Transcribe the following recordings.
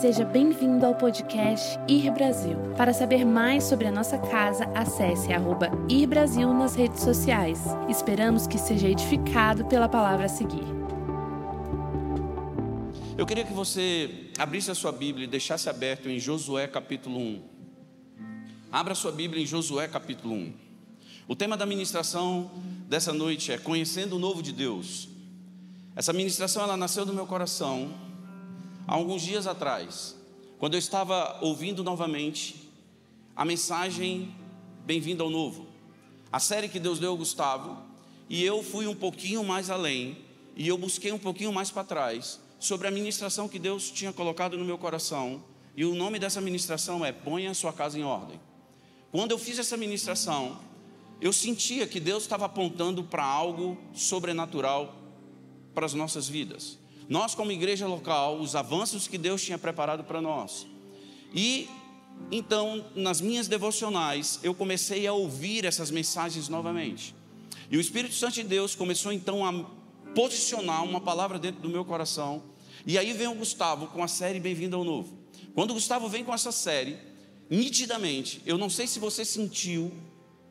Seja bem-vindo ao podcast Ir Brasil. Para saber mais sobre a nossa casa, acesse arroba Ir Brasil nas redes sociais. Esperamos que seja edificado pela palavra a seguir. Eu queria que você abrisse a sua Bíblia e deixasse aberto em Josué capítulo 1. Abra sua Bíblia em Josué capítulo 1. O tema da ministração dessa noite é Conhecendo o Novo de Deus. Essa ministração ela nasceu do meu coração há alguns dias atrás, quando eu estava ouvindo novamente a mensagem Bem-vindo ao Novo, a série que Deus deu ao Gustavo, e eu fui um pouquinho mais além, e eu busquei um pouquinho mais para trás sobre a ministração que Deus tinha colocado no meu coração, e o nome dessa ministração é Ponha a sua casa em ordem. Quando eu fiz essa ministração, eu sentia que Deus estava apontando para algo sobrenatural para as nossas vidas nós, como igreja local, os avanços que Deus tinha preparado para nós. E então, nas minhas devocionais, eu comecei a ouvir essas mensagens novamente. E o Espírito Santo de Deus começou então a posicionar uma palavra dentro do meu coração. E aí vem o Gustavo com a série Bem-vindo ao Novo. Quando o Gustavo vem com essa série, nitidamente, eu não sei se você sentiu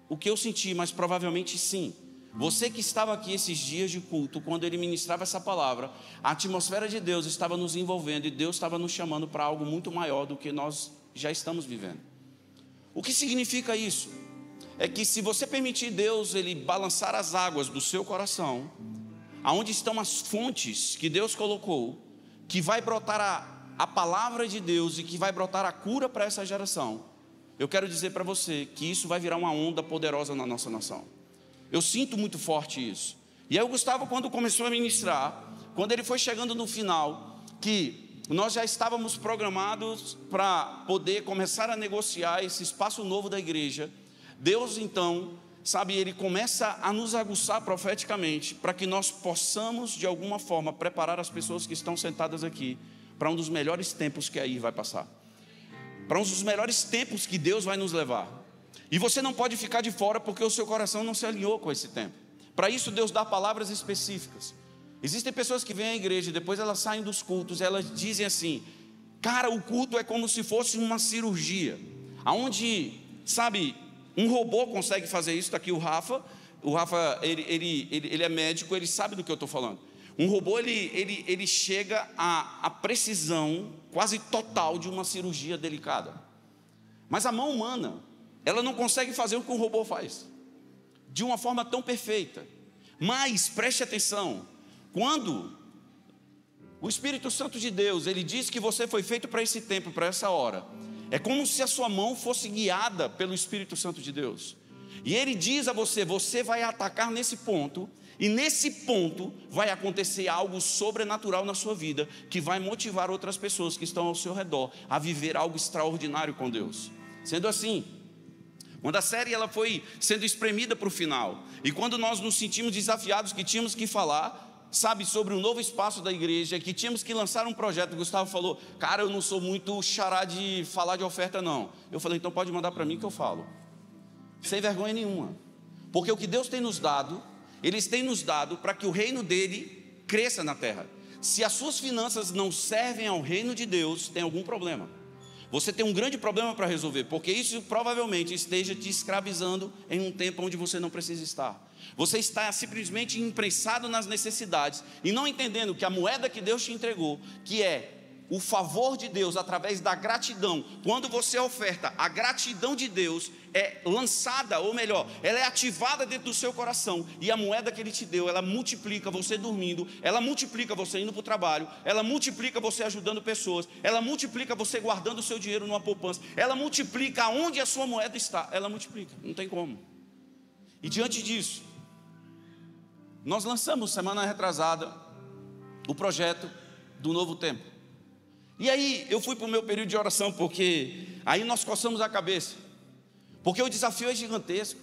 o que eu senti, mas provavelmente sim. Você que estava aqui esses dias de culto, quando ele ministrava essa palavra, a atmosfera de Deus estava nos envolvendo e Deus estava nos chamando para algo muito maior do que nós já estamos vivendo. O que significa isso? É que se você permitir Deus ele balançar as águas do seu coração, aonde estão as fontes que Deus colocou, que vai brotar a, a palavra de Deus e que vai brotar a cura para essa geração, eu quero dizer para você que isso vai virar uma onda poderosa na nossa nação. Eu sinto muito forte isso. E aí o Gustavo, quando começou a ministrar, quando ele foi chegando no final, que nós já estávamos programados para poder começar a negociar esse espaço novo da igreja, Deus então, sabe, ele começa a nos aguçar profeticamente para que nós possamos, de alguma forma, preparar as pessoas que estão sentadas aqui para um dos melhores tempos que aí vai passar. Para um dos melhores tempos que Deus vai nos levar. E você não pode ficar de fora porque o seu coração não se alinhou com esse tempo. Para isso, Deus dá palavras específicas. Existem pessoas que vêm à igreja e depois elas saem dos cultos, elas dizem assim: Cara, o culto é como se fosse uma cirurgia, aonde, sabe, um robô consegue fazer isso. Está aqui o Rafa. O Rafa, ele, ele, ele, ele é médico, ele sabe do que eu estou falando. Um robô, ele, ele, ele chega à, à precisão quase total de uma cirurgia delicada. Mas a mão humana, ela não consegue fazer o que um robô faz, de uma forma tão perfeita. Mas preste atenção, quando o Espírito Santo de Deus, ele diz que você foi feito para esse tempo, para essa hora. É como se a sua mão fosse guiada pelo Espírito Santo de Deus. E ele diz a você: você vai atacar nesse ponto, e nesse ponto vai acontecer algo sobrenatural na sua vida, que vai motivar outras pessoas que estão ao seu redor a viver algo extraordinário com Deus. Sendo assim, quando a série ela foi sendo espremida para o final, e quando nós nos sentimos desafiados que tínhamos que falar, sabe, sobre um novo espaço da igreja, que tínhamos que lançar um projeto, Gustavo falou, cara, eu não sou muito xará de falar de oferta, não. Eu falei, então pode mandar para mim que eu falo. Sem vergonha nenhuma. Porque o que Deus tem nos dado, Eles têm nos dado para que o reino dele cresça na terra. Se as suas finanças não servem ao reino de Deus, tem algum problema. Você tem um grande problema para resolver, porque isso provavelmente esteja te escravizando em um tempo onde você não precisa estar. Você está simplesmente imprensado nas necessidades e não entendendo que a moeda que Deus te entregou, que é o favor de Deus através da gratidão. Quando você oferta, a gratidão de Deus é lançada, ou melhor, ela é ativada dentro do seu coração. E a moeda que Ele te deu, ela multiplica você dormindo, ela multiplica você indo para o trabalho, ela multiplica você ajudando pessoas, ela multiplica você guardando o seu dinheiro numa poupança, ela multiplica onde a sua moeda está, ela multiplica, não tem como. E diante disso, nós lançamos semana retrasada o projeto do novo tempo. E aí eu fui para o meu período de oração, porque aí nós coçamos a cabeça. Porque o desafio é gigantesco.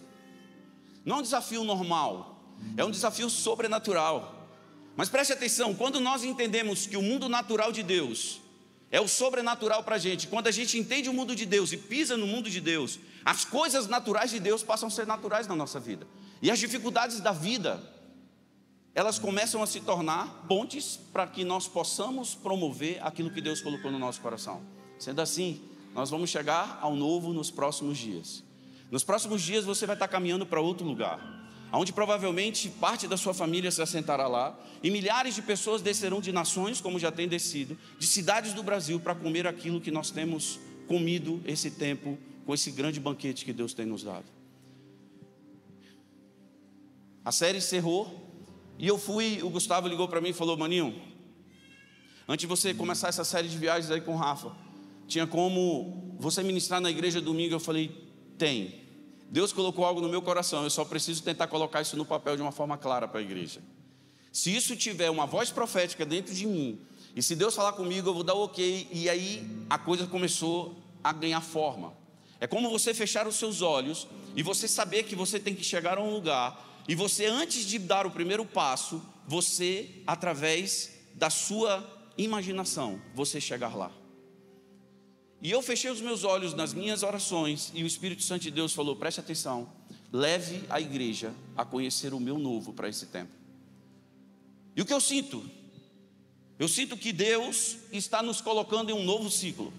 Não é um desafio normal, é um desafio sobrenatural. Mas preste atenção, quando nós entendemos que o mundo natural de Deus é o sobrenatural para a gente, quando a gente entende o mundo de Deus e pisa no mundo de Deus, as coisas naturais de Deus passam a ser naturais na nossa vida. E as dificuldades da vida, elas começam a se tornar pontes para que nós possamos promover aquilo que Deus colocou no nosso coração. Sendo assim, nós vamos chegar ao novo nos próximos dias. Nos próximos dias você vai estar caminhando para outro lugar, onde provavelmente parte da sua família se assentará lá, e milhares de pessoas descerão de nações, como já tem descido, de cidades do Brasil para comer aquilo que nós temos comido esse tempo com esse grande banquete que Deus tem nos dado. A série encerrou e eu fui, o Gustavo ligou para mim e falou: Maninho, antes de você começar essa série de viagens aí com o Rafa, tinha como você ministrar na igreja domingo? Eu falei: tem. Deus colocou algo no meu coração, eu só preciso tentar colocar isso no papel de uma forma clara para a igreja. Se isso tiver uma voz profética dentro de mim, e se Deus falar comigo, eu vou dar ok, e aí a coisa começou a ganhar forma. É como você fechar os seus olhos e você saber que você tem que chegar a um lugar e você, antes de dar o primeiro passo, você, através da sua imaginação, você chegar lá. E eu fechei os meus olhos nas minhas orações e o Espírito Santo de Deus falou: preste atenção, leve a igreja a conhecer o meu novo para esse tempo. E o que eu sinto? Eu sinto que Deus está nos colocando em um novo ciclo.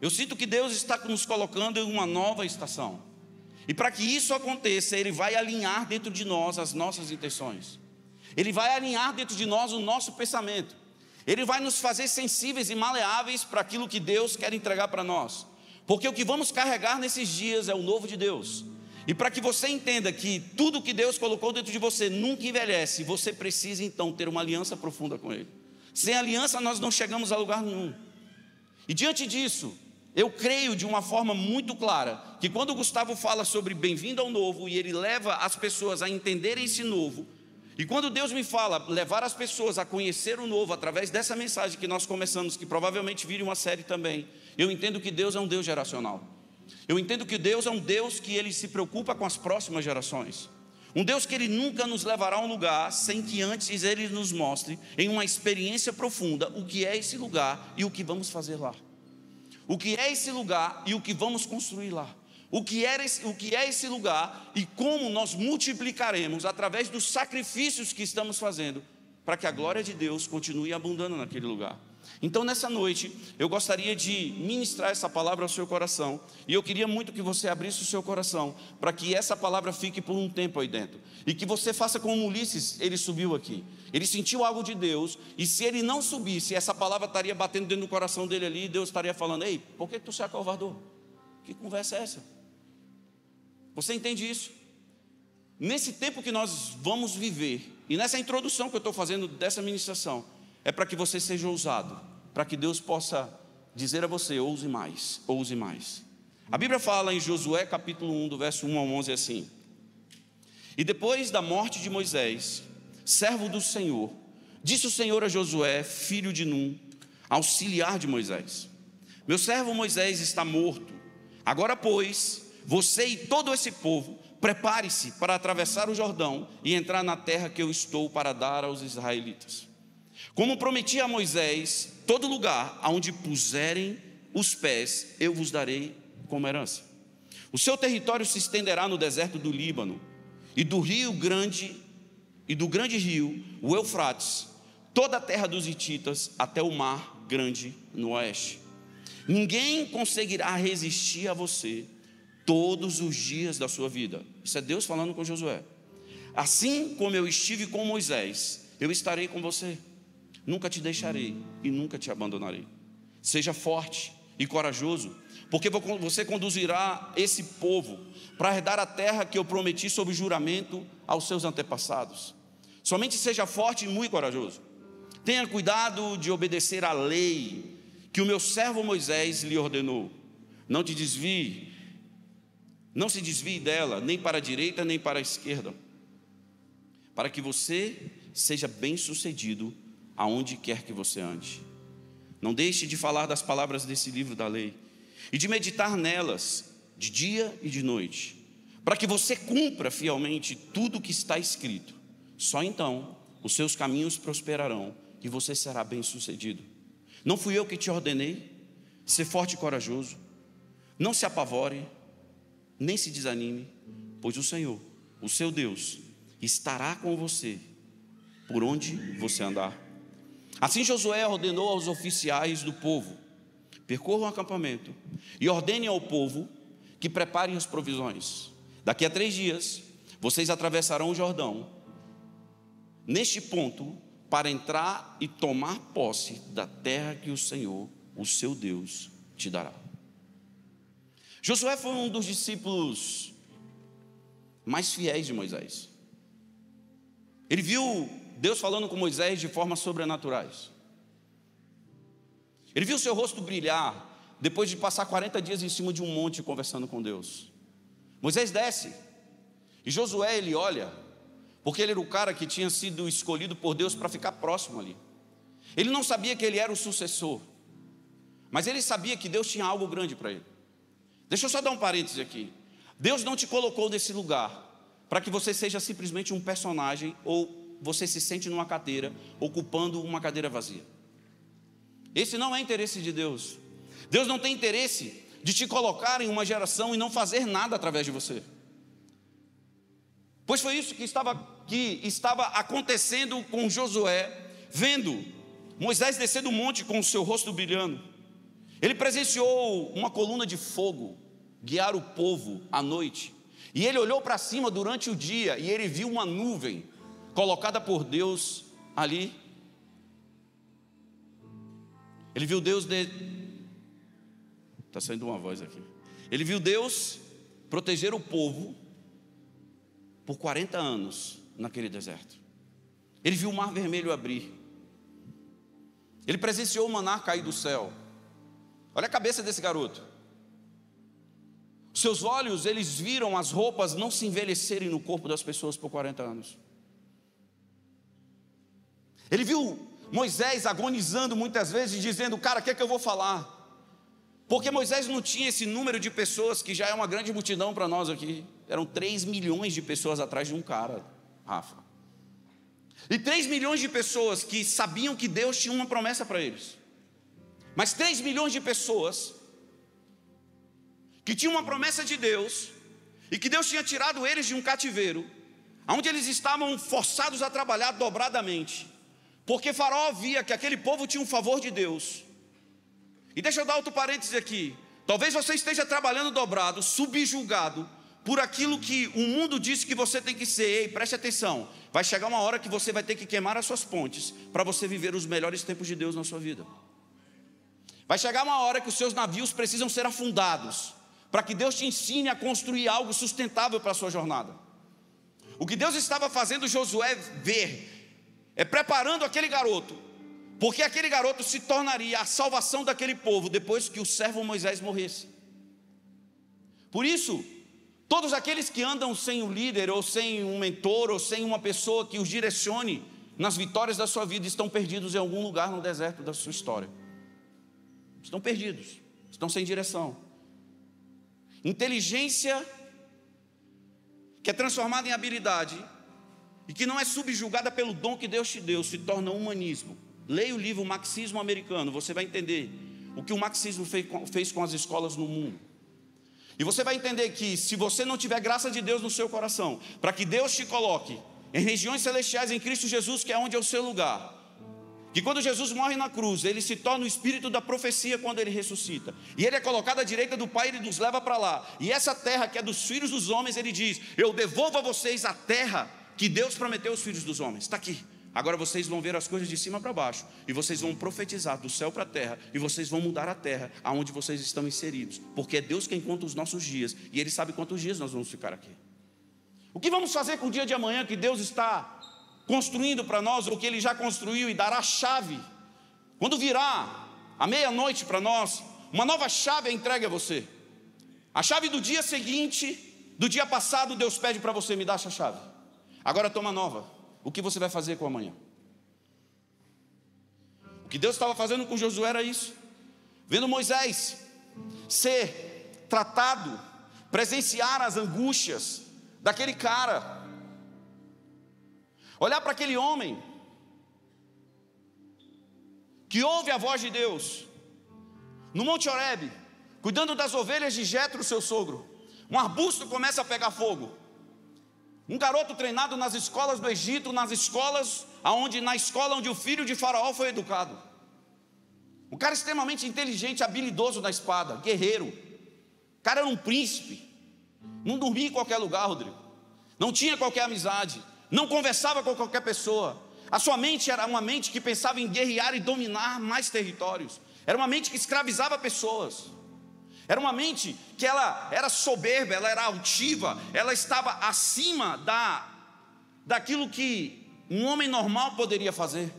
Eu sinto que Deus está nos colocando em uma nova estação. E para que isso aconteça, Ele vai alinhar dentro de nós as nossas intenções. Ele vai alinhar dentro de nós o nosso pensamento. Ele vai nos fazer sensíveis e maleáveis para aquilo que Deus quer entregar para nós. Porque o que vamos carregar nesses dias é o novo de Deus. E para que você entenda que tudo que Deus colocou dentro de você nunca envelhece, você precisa então ter uma aliança profunda com Ele. Sem aliança nós não chegamos a lugar nenhum. E diante disso, eu creio de uma forma muito clara que quando o Gustavo fala sobre bem-vindo ao novo e ele leva as pessoas a entenderem esse novo, e quando Deus me fala levar as pessoas a conhecer o novo através dessa mensagem que nós começamos, que provavelmente vire uma série também, eu entendo que Deus é um Deus geracional. Eu entendo que Deus é um Deus que ele se preocupa com as próximas gerações. Um Deus que ele nunca nos levará a um lugar sem que antes ele nos mostre em uma experiência profunda o que é esse lugar e o que vamos fazer lá o que é esse lugar e o que vamos construir lá. O que, esse, o que é esse lugar e como nós multiplicaremos através dos sacrifícios que estamos fazendo para que a glória de Deus continue abundando naquele lugar. Então, nessa noite, eu gostaria de ministrar essa palavra ao seu coração, e eu queria muito que você abrisse o seu coração, para que essa palavra fique por um tempo aí dentro, e que você faça como Ulisses, ele subiu aqui, ele sentiu algo de Deus, e se ele não subisse, essa palavra estaria batendo dentro do coração dele ali, e Deus estaria falando: Ei, por que tu se acovardou? Que conversa é essa? Você entende isso? Nesse tempo que nós vamos viver, e nessa introdução que eu estou fazendo dessa ministração, é para que você seja ousado, para que Deus possa dizer a você: ouse mais, ouse mais. A Bíblia fala em Josué capítulo 1, do verso 1 ao 11 assim: E depois da morte de Moisés, servo do Senhor, disse o Senhor a Josué, filho de Num, auxiliar de Moisés: Meu servo Moisés está morto. Agora, pois, você e todo esse povo, prepare-se para atravessar o Jordão e entrar na terra que eu estou para dar aos israelitas. Como prometi a Moisés, todo lugar aonde puserem os pés, eu vos darei como herança. O seu território se estenderá no deserto do Líbano, e do rio grande, e do grande rio, o Eufrates, toda a terra dos Hititas, até o mar grande no oeste. Ninguém conseguirá resistir a você todos os dias da sua vida. Isso é Deus falando com Josué. Assim como eu estive com Moisés, eu estarei com você. Nunca te deixarei e nunca te abandonarei. Seja forte e corajoso, porque você conduzirá esse povo para herdar a terra que eu prometi sob juramento aos seus antepassados. Somente seja forte e muito corajoso. Tenha cuidado de obedecer à lei que o meu servo Moisés lhe ordenou. Não te desvie, não se desvie dela, nem para a direita nem para a esquerda, para que você seja bem-sucedido aonde quer que você ande. Não deixe de falar das palavras desse livro da lei e de meditar nelas de dia e de noite, para que você cumpra fielmente tudo o que está escrito. Só então os seus caminhos prosperarão e você será bem-sucedido. Não fui eu que te ordenei? Ser forte e corajoso. Não se apavore, nem se desanime, pois o Senhor, o seu Deus, estará com você por onde você andar. Assim Josué ordenou aos oficiais do povo: percorram o acampamento e ordenem ao povo que preparem as provisões. Daqui a três dias, vocês atravessarão o Jordão, neste ponto, para entrar e tomar posse da terra que o Senhor, o seu Deus, te dará. Josué foi um dos discípulos mais fiéis de Moisés. Ele viu Deus falando com Moisés de formas sobrenaturais. Ele viu seu rosto brilhar depois de passar 40 dias em cima de um monte conversando com Deus. Moisés desce e Josué ele olha, porque ele era o cara que tinha sido escolhido por Deus para ficar próximo ali. Ele não sabia que ele era o sucessor, mas ele sabia que Deus tinha algo grande para ele. Deixa eu só dar um parêntese aqui. Deus não te colocou nesse lugar para que você seja simplesmente um personagem ou você se sente numa cadeira ocupando uma cadeira vazia. Esse não é interesse de Deus. Deus não tem interesse de te colocar em uma geração e não fazer nada através de você. Pois foi isso que estava, que estava acontecendo com Josué, vendo Moisés descer do monte com o seu rosto brilhando. Ele presenciou uma coluna de fogo guiar o povo à noite. E ele olhou para cima durante o dia e ele viu uma nuvem colocada por Deus ali. Ele viu Deus de, Está saindo uma voz aqui. Ele viu Deus proteger o povo por 40 anos naquele deserto. Ele viu o mar vermelho abrir. Ele presenciou o maná cair do céu. Olha a cabeça desse garoto. Seus olhos, eles viram as roupas não se envelhecerem no corpo das pessoas por 40 anos. Ele viu Moisés agonizando muitas vezes, dizendo: Cara, o que é que eu vou falar? Porque Moisés não tinha esse número de pessoas que já é uma grande multidão para nós aqui. Eram 3 milhões de pessoas atrás de um cara, Rafa. E 3 milhões de pessoas que sabiam que Deus tinha uma promessa para eles. Mas 3 milhões de pessoas que tinham uma promessa de Deus e que Deus tinha tirado eles de um cativeiro, onde eles estavam forçados a trabalhar dobradamente, porque Faraó via que aquele povo tinha um favor de Deus e deixa eu dar outro parêntese aqui. Talvez você esteja trabalhando dobrado, subjulgado por aquilo que o mundo disse que você tem que ser. Ei, preste atenção. Vai chegar uma hora que você vai ter que queimar as suas pontes para você viver os melhores tempos de Deus na sua vida. Vai chegar uma hora que os seus navios precisam ser afundados para que Deus te ensine a construir algo sustentável para a sua jornada. O que Deus estava fazendo Josué ver é preparando aquele garoto porque aquele garoto se tornaria a salvação daquele povo depois que o servo Moisés morresse. Por isso, todos aqueles que andam sem um líder, ou sem um mentor, ou sem uma pessoa que os direcione nas vitórias da sua vida, estão perdidos em algum lugar no deserto da sua história. Estão perdidos, estão sem direção. Inteligência que é transformada em habilidade e que não é subjugada pelo dom que Deus te deu, se torna humanismo. Leia o livro Marxismo Americano, você vai entender o que o marxismo fez com as escolas no mundo. E você vai entender que se você não tiver graça de Deus no seu coração, para que Deus te coloque em regiões celestiais em Cristo Jesus, que é onde é o seu lugar, que quando Jesus morre na cruz, ele se torna o espírito da profecia quando ele ressuscita. E ele é colocado à direita do Pai, ele nos leva para lá. E essa terra que é dos filhos dos homens, ele diz: Eu devolvo a vocês a terra que Deus prometeu aos filhos dos homens. Está aqui. Agora vocês vão ver as coisas de cima para baixo, e vocês vão profetizar do céu para a terra, e vocês vão mudar a terra aonde vocês estão inseridos, porque é Deus quem conta os nossos dias, e Ele sabe quantos dias nós vamos ficar aqui. O que vamos fazer com o dia de amanhã que Deus está construindo para nós, ou que Ele já construiu e dará a chave? Quando virá a meia-noite para nós, uma nova chave é entregue a você. A chave do dia seguinte, do dia passado, Deus pede para você me dar essa chave. Agora toma nova. O que você vai fazer com amanhã? O que Deus estava fazendo com Josué era isso. Vendo Moisés ser tratado, presenciar as angústias daquele cara. Olhar para aquele homem que ouve a voz de Deus no Monte Oreb, cuidando das ovelhas de Jetro, seu sogro. Um arbusto começa a pegar fogo. Um garoto treinado nas escolas do Egito, nas escolas aonde na escola onde o filho de Faraó foi educado. Um cara extremamente inteligente, habilidoso na espada, guerreiro. O cara era um príncipe. Não dormia em qualquer lugar, Rodrigo. Não tinha qualquer amizade, não conversava com qualquer pessoa. A sua mente era uma mente que pensava em guerrear e dominar mais territórios. Era uma mente que escravizava pessoas. Era uma mente que ela era soberba, ela era altiva, ela estava acima da daquilo que um homem normal poderia fazer.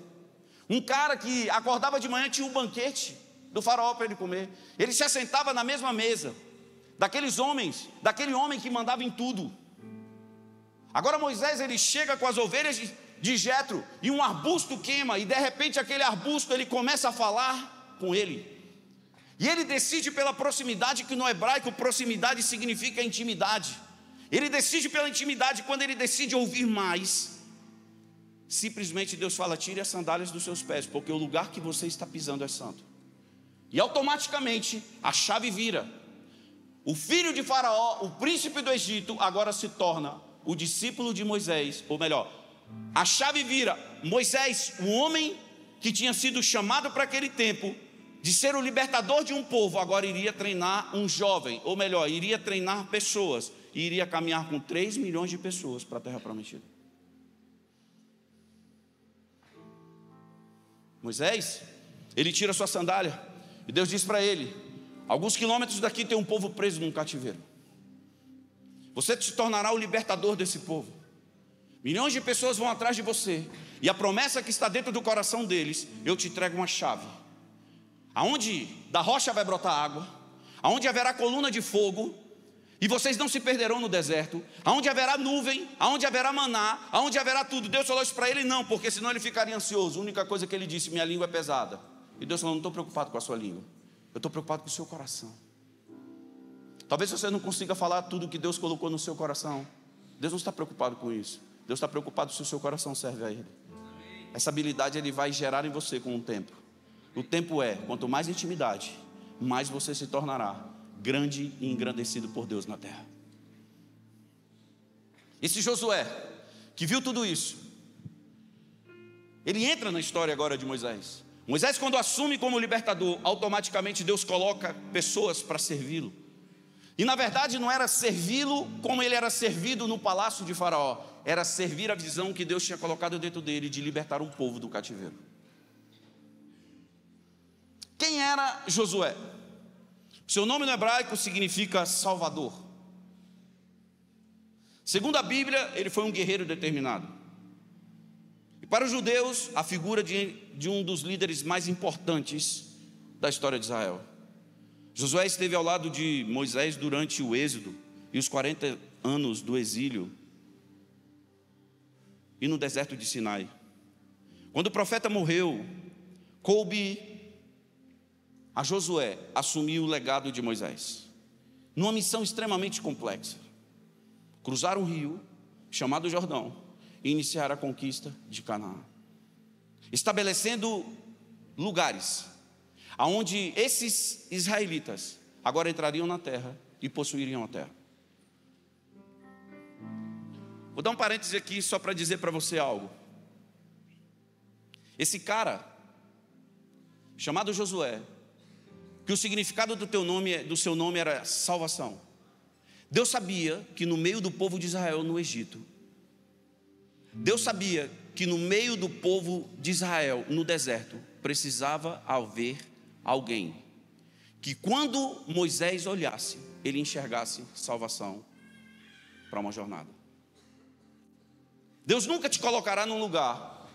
Um cara que acordava de manhã tinha um banquete do faraó para ele comer. Ele se assentava na mesma mesa daqueles homens, daquele homem que mandava em tudo. Agora Moisés ele chega com as ovelhas de, de Jetro e um arbusto queima e de repente aquele arbusto ele começa a falar com ele. E ele decide pela proximidade, que no hebraico proximidade significa intimidade. Ele decide pela intimidade, quando ele decide ouvir mais, simplesmente Deus fala: tire as sandálias dos seus pés, porque o lugar que você está pisando é santo. E automaticamente a chave vira. O filho de Faraó, o príncipe do Egito, agora se torna o discípulo de Moisés, ou melhor, a chave vira Moisés, o homem que tinha sido chamado para aquele tempo, de ser o libertador de um povo, agora iria treinar um jovem, ou melhor, iria treinar pessoas, e iria caminhar com 3 milhões de pessoas para a terra prometida. Moisés, ele tira sua sandália, e Deus diz para ele: alguns quilômetros daqui tem um povo preso num cativeiro. Você se tornará o libertador desse povo. Milhões de pessoas vão atrás de você. E a promessa que está dentro do coração deles, eu te entrego uma chave. Aonde da rocha vai brotar água, aonde haverá coluna de fogo, e vocês não se perderão no deserto, aonde haverá nuvem, aonde haverá maná, aonde haverá tudo. Deus falou isso para ele, não, porque senão ele ficaria ansioso. A única coisa que ele disse, minha língua é pesada. E Deus falou, não estou preocupado com a sua língua, eu estou preocupado com o seu coração. Talvez você não consiga falar tudo que Deus colocou no seu coração. Deus não está preocupado com isso. Deus está preocupado se o seu coração serve a Ele. Essa habilidade Ele vai gerar em você com o tempo. O tempo é, quanto mais intimidade, mais você se tornará grande e engrandecido por Deus na terra. Esse Josué, que viu tudo isso, ele entra na história agora de Moisés. Moisés, quando assume como libertador, automaticamente Deus coloca pessoas para servi-lo. E na verdade não era servi-lo como ele era servido no palácio de Faraó, era servir a visão que Deus tinha colocado dentro dele de libertar um povo do cativeiro. Quem era Josué? Seu nome no hebraico significa Salvador. Segundo a Bíblia, ele foi um guerreiro determinado. E para os judeus, a figura de, de um dos líderes mais importantes da história de Israel. Josué esteve ao lado de Moisés durante o êxodo e os 40 anos do exílio e no deserto de Sinai. Quando o profeta morreu, coube a Josué assumir o legado de Moisés, numa missão extremamente complexa: cruzar um rio chamado Jordão e iniciar a conquista de Canaã, estabelecendo lugares aonde esses israelitas agora entrariam na terra e possuiriam a terra. Vou dar um parêntese aqui só para dizer para você algo. Esse cara, chamado Josué, que o significado do, teu nome, do seu nome era salvação. Deus sabia que no meio do povo de Israel no Egito, Deus sabia que no meio do povo de Israel no deserto precisava haver alguém que quando Moisés olhasse, ele enxergasse salvação para uma jornada. Deus nunca te colocará num lugar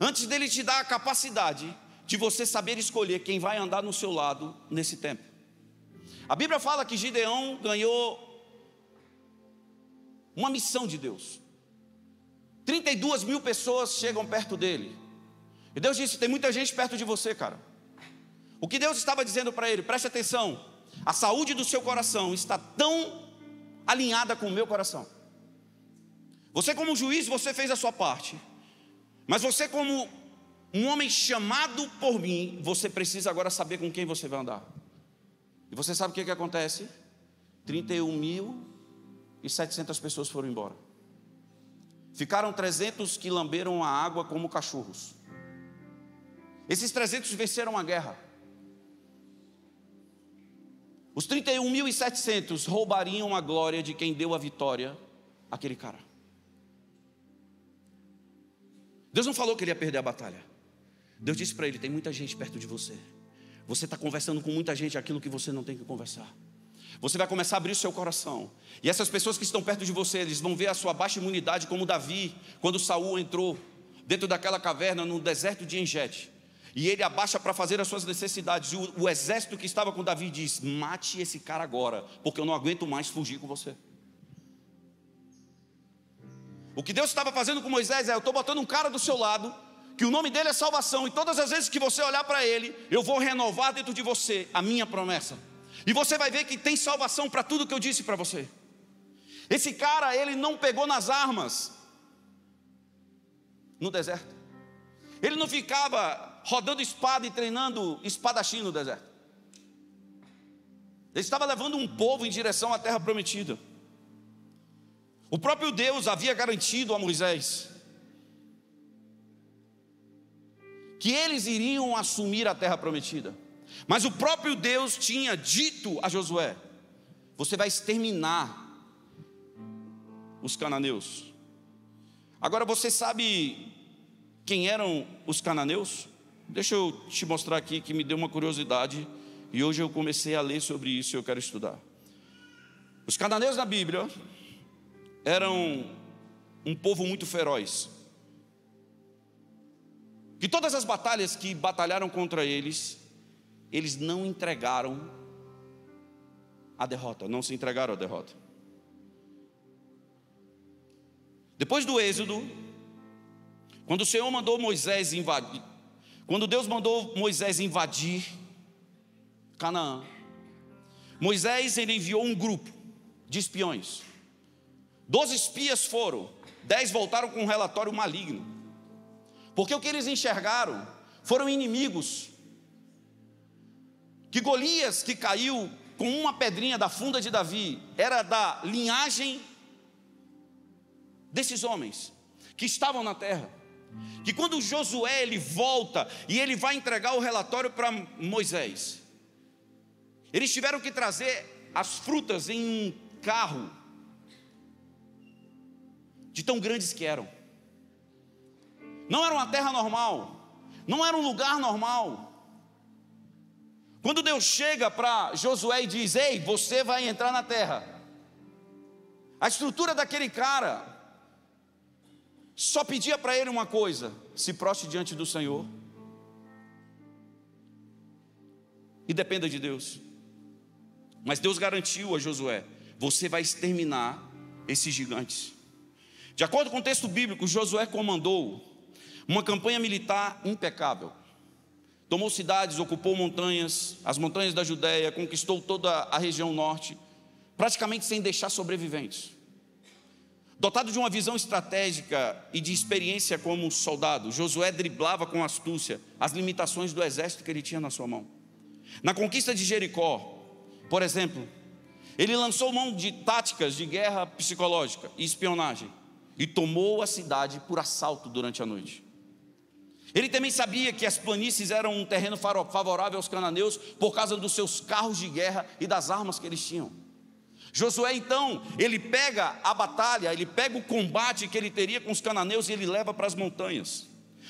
antes dele te dar a capacidade de você saber escolher quem vai andar no seu lado nesse tempo. A Bíblia fala que Gideão ganhou uma missão de Deus. 32 mil pessoas chegam perto dele. E Deus disse: tem muita gente perto de você, cara. O que Deus estava dizendo para ele, preste atenção, a saúde do seu coração está tão alinhada com o meu coração. Você, como juiz, você fez a sua parte, mas você, como um homem chamado por mim, você precisa agora saber com quem você vai andar. E você sabe o que, que acontece? 31 mil e 700 pessoas foram embora. Ficaram 300 que lamberam a água como cachorros. Esses 300 venceram a guerra. Os 31.700 roubariam a glória de quem deu a vitória àquele cara. Deus não falou que ele ia perder a batalha. Deus disse para ele: tem muita gente perto de você. Você está conversando com muita gente aquilo que você não tem que conversar. Você vai começar a abrir o seu coração. E essas pessoas que estão perto de você, eles vão ver a sua baixa imunidade, como Davi, quando Saul entrou dentro daquela caverna no deserto de Engete. E ele abaixa para fazer as suas necessidades. E o, o, exército que estava com Davi diz: Mate esse cara agora, porque eu não aguento mais fugir com você. O que Deus estava fazendo com Moisés é: Eu estou botando um cara do seu lado, que o nome dele é salvação, e todas as vezes que você olhar para ele, eu vou renovar dentro de você a minha promessa. E você vai ver que tem salvação para tudo que eu disse para você. Esse cara, ele não pegou nas armas no deserto. Ele não ficava rodando espada e treinando espadachim no deserto. Ele estava levando um povo em direção à terra prometida. O próprio Deus havia garantido a Moisés que eles iriam assumir a terra prometida. Mas o próprio Deus tinha dito a Josué: Você vai exterminar os cananeus. Agora você sabe quem eram os cananeus? Deixa eu te mostrar aqui que me deu uma curiosidade e hoje eu comecei a ler sobre isso e eu quero estudar. Os cananeus na Bíblia eram um povo muito feroz. Que todas as batalhas que batalharam contra eles, eles não entregaram a derrota, não se entregaram à derrota. Depois do Êxodo, quando o Senhor mandou Moisés invadir, quando Deus mandou Moisés invadir Canaã, Moisés ele enviou um grupo de espiões. Doze espias foram, dez voltaram com um relatório maligno. Porque o que eles enxergaram foram inimigos que Golias, que caiu com uma pedrinha da funda de Davi, era da linhagem desses homens que estavam na terra. Que quando Josué ele volta e ele vai entregar o relatório para Moisés, eles tiveram que trazer as frutas em um carro, de tão grandes que eram. Não era uma terra normal, não era um lugar normal. Quando Deus chega para Josué e diz: Ei, você vai entrar na terra. A estrutura daquele cara só pedia para ele uma coisa: se prostre diante do Senhor e dependa de Deus. Mas Deus garantiu a Josué: você vai exterminar esses gigantes. De acordo com o texto bíblico, Josué comandou uma campanha militar impecável. Tomou cidades, ocupou montanhas, as montanhas da Judéia, conquistou toda a região norte, praticamente sem deixar sobreviventes. Dotado de uma visão estratégica e de experiência como soldado, Josué driblava com astúcia as limitações do exército que ele tinha na sua mão. Na conquista de Jericó, por exemplo, ele lançou mão de táticas de guerra psicológica e espionagem e tomou a cidade por assalto durante a noite. Ele também sabia que as planícies eram um terreno favorável aos cananeus por causa dos seus carros de guerra e das armas que eles tinham. Josué então, ele pega a batalha, ele pega o combate que ele teria com os cananeus e ele leva para as montanhas,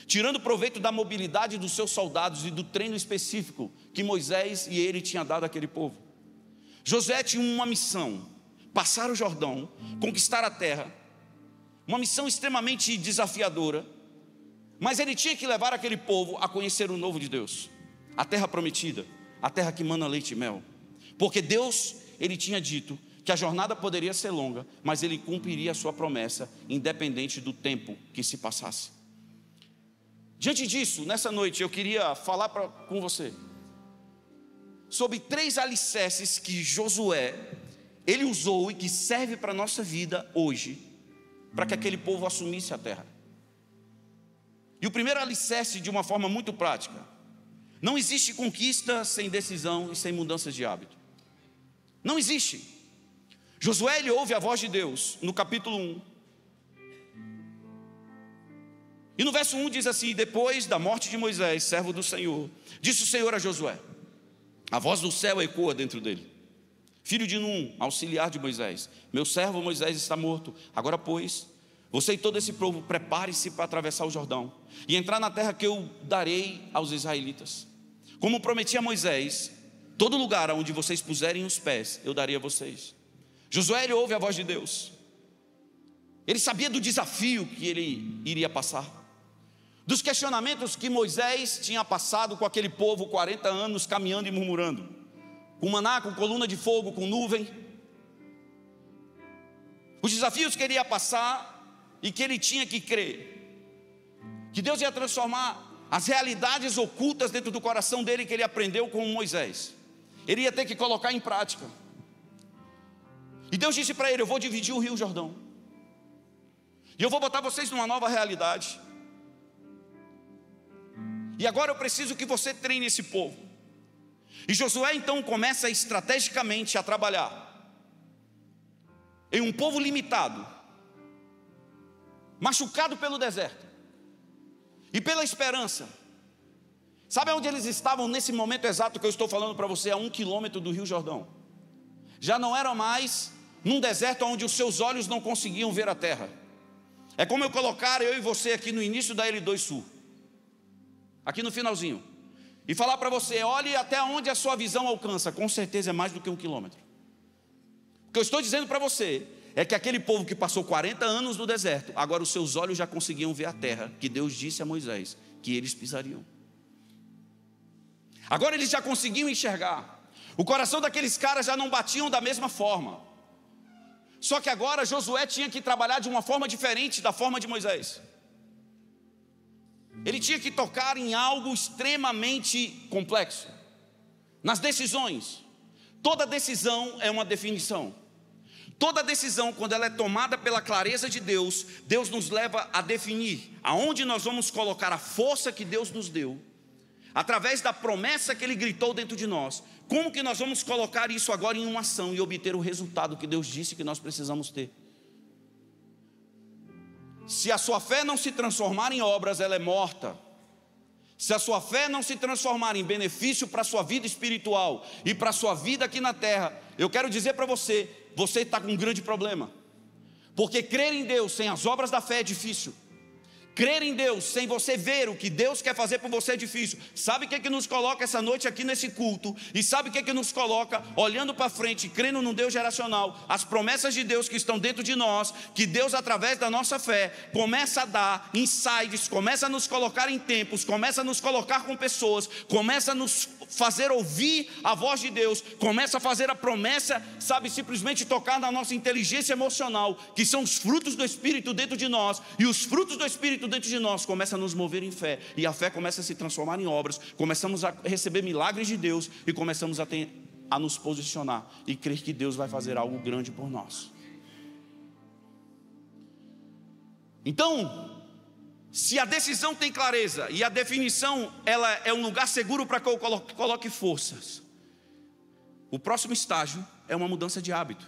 tirando proveito da mobilidade dos seus soldados e do treino específico que Moisés e ele tinham dado àquele povo. Josué tinha uma missão: passar o Jordão, conquistar a terra, uma missão extremamente desafiadora mas ele tinha que levar aquele povo a conhecer o novo de Deus, a terra prometida, a terra que mana leite e mel. Porque Deus, ele tinha dito que a jornada poderia ser longa, mas ele cumpriria a sua promessa, independente do tempo que se passasse. Diante disso, nessa noite eu queria falar pra, com você sobre três alicerces que Josué ele usou e que serve para a nossa vida hoje, para que aquele povo assumisse a terra. E o primeiro alicerce, de uma forma muito prática: não existe conquista sem decisão e sem mudanças de hábito. Não existe. Josué ele ouve a voz de Deus no capítulo 1. E no verso 1 diz assim: Depois da morte de Moisés, servo do Senhor, disse o Senhor a Josué: A voz do céu ecoa dentro dele. Filho de Num, auxiliar de Moisés, meu servo Moisés está morto. Agora, pois, você e todo esse povo, prepare-se para atravessar o Jordão e entrar na terra que eu darei aos israelitas. Como prometi a Moisés, todo lugar onde vocês puserem os pés, eu darei a vocês. Josué ouve a voz de Deus. Ele sabia do desafio que ele iria passar, dos questionamentos que Moisés tinha passado com aquele povo 40 anos caminhando e murmurando, com maná, com coluna de fogo, com nuvem. Os desafios que ele ia passar e que ele tinha que crer, que Deus ia transformar as realidades ocultas dentro do coração dele que ele aprendeu com Moisés. Ele ia ter que colocar em prática. E Deus disse para ele: Eu vou dividir o Rio Jordão. E eu vou botar vocês numa nova realidade. E agora eu preciso que você treine esse povo. E Josué então começa estrategicamente a trabalhar em um povo limitado, machucado pelo deserto e pela esperança. Sabe onde eles estavam nesse momento exato que eu estou falando para você, a um quilômetro do Rio Jordão? Já não eram mais num deserto onde os seus olhos não conseguiam ver a terra. É como eu colocar eu e você aqui no início da L2 Sul, aqui no finalzinho, e falar para você: olhe até onde a sua visão alcança, com certeza é mais do que um quilômetro. O que eu estou dizendo para você é que aquele povo que passou 40 anos no deserto, agora os seus olhos já conseguiam ver a terra que Deus disse a Moisés que eles pisariam. Agora eles já conseguiam enxergar. O coração daqueles caras já não batiam da mesma forma. Só que agora Josué tinha que trabalhar de uma forma diferente da forma de Moisés. Ele tinha que tocar em algo extremamente complexo. Nas decisões. Toda decisão é uma definição. Toda decisão, quando ela é tomada pela clareza de Deus, Deus nos leva a definir aonde nós vamos colocar a força que Deus nos deu, através da promessa que Ele gritou dentro de nós. Como que nós vamos colocar isso agora em uma ação e obter o resultado que Deus disse que nós precisamos ter? Se a sua fé não se transformar em obras, ela é morta. Se a sua fé não se transformar em benefício para a sua vida espiritual e para a sua vida aqui na terra, eu quero dizer para você, você está com um grande problema. Porque crer em Deus sem as obras da fé é difícil. Crer em Deus sem você ver o que Deus quer fazer por você é difícil. Sabe o que, é que nos coloca essa noite aqui nesse culto? E sabe o que, é que nos coloca olhando para frente, crendo num Deus geracional, as promessas de Deus que estão dentro de nós, que Deus, através da nossa fé, começa a dar insights, começa a nos colocar em tempos, começa a nos colocar com pessoas, começa a nos fazer ouvir a voz de Deus, começa a fazer a promessa, sabe, simplesmente tocar na nossa inteligência emocional, que são os frutos do Espírito dentro de nós, e os frutos do Espírito dentro de nós começam a nos mover em fé, e a fé começa a se transformar em obras, começamos a receber milagres de Deus e começamos a, ter, a nos posicionar e crer que Deus vai fazer algo grande por nós. Então, se a decisão tem clareza e a definição ela é um lugar seguro para que eu coloque, forças, o próximo estágio é uma mudança de hábito.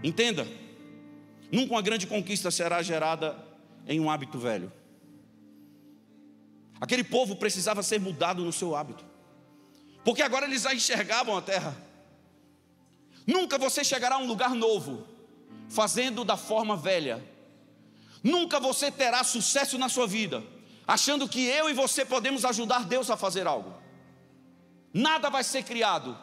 Entenda, nunca uma grande conquista será gerada em um hábito velho. Aquele povo precisava ser mudado no seu hábito, porque agora eles já enxergavam a terra. Nunca você chegará a um lugar novo fazendo da forma velha Nunca você terá sucesso na sua vida achando que eu e você podemos ajudar Deus a fazer algo. Nada vai ser criado,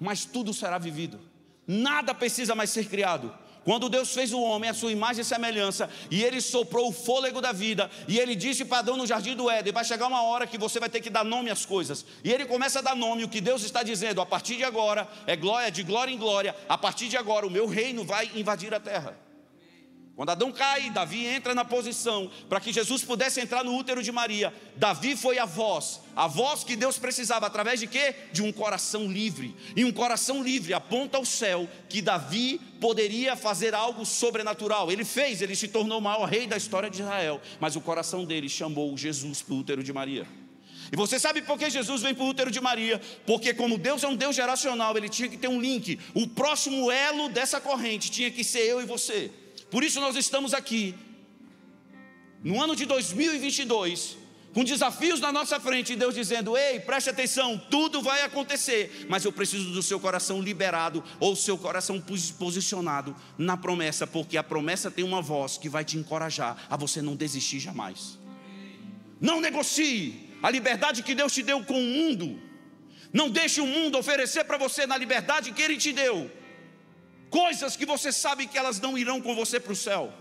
mas tudo será vivido. Nada precisa mais ser criado. Quando Deus fez o homem, a sua imagem e semelhança, e ele soprou o fôlego da vida, e ele disse para Adão no jardim do Éden: vai chegar uma hora que você vai ter que dar nome às coisas. E ele começa a dar nome, o que Deus está dizendo, a partir de agora, é glória de glória em glória, a partir de agora o meu reino vai invadir a terra. Quando Adão cai, Davi entra na posição para que Jesus pudesse entrar no útero de Maria. Davi foi a voz, a voz que Deus precisava, através de quê? De um coração livre. E um coração livre aponta ao céu que Davi poderia fazer algo sobrenatural. Ele fez, ele se tornou o maior rei da história de Israel. Mas o coração dele chamou Jesus para o útero de Maria. E você sabe por que Jesus vem para o útero de Maria? Porque, como Deus é um Deus geracional, ele tinha que ter um link. O próximo elo dessa corrente tinha que ser eu e você. Por isso nós estamos aqui, no ano de 2022, com desafios na nossa frente, e Deus dizendo: Ei, preste atenção, tudo vai acontecer, mas eu preciso do seu coração liberado, ou seu coração posicionado na promessa, porque a promessa tem uma voz que vai te encorajar a você não desistir jamais. Não negocie, a liberdade que Deus te deu com o mundo. Não deixe o mundo oferecer para você na liberdade que Ele te deu coisas que você sabe que elas não irão com você para o céu.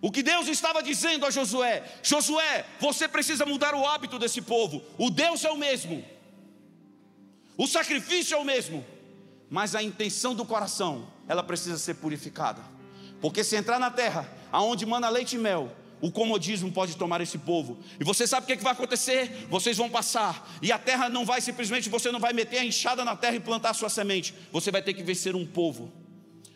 O que Deus estava dizendo a Josué: Josué, você precisa mudar o hábito desse povo. O Deus é o mesmo, o sacrifício é o mesmo, mas a intenção do coração ela precisa ser purificada. Porque se entrar na terra, aonde manda leite e mel, o comodismo pode tomar esse povo. E você sabe o que, é que vai acontecer? Vocês vão passar. E a terra não vai simplesmente, você não vai meter a enxada na terra e plantar a sua semente. Você vai ter que vencer um povo.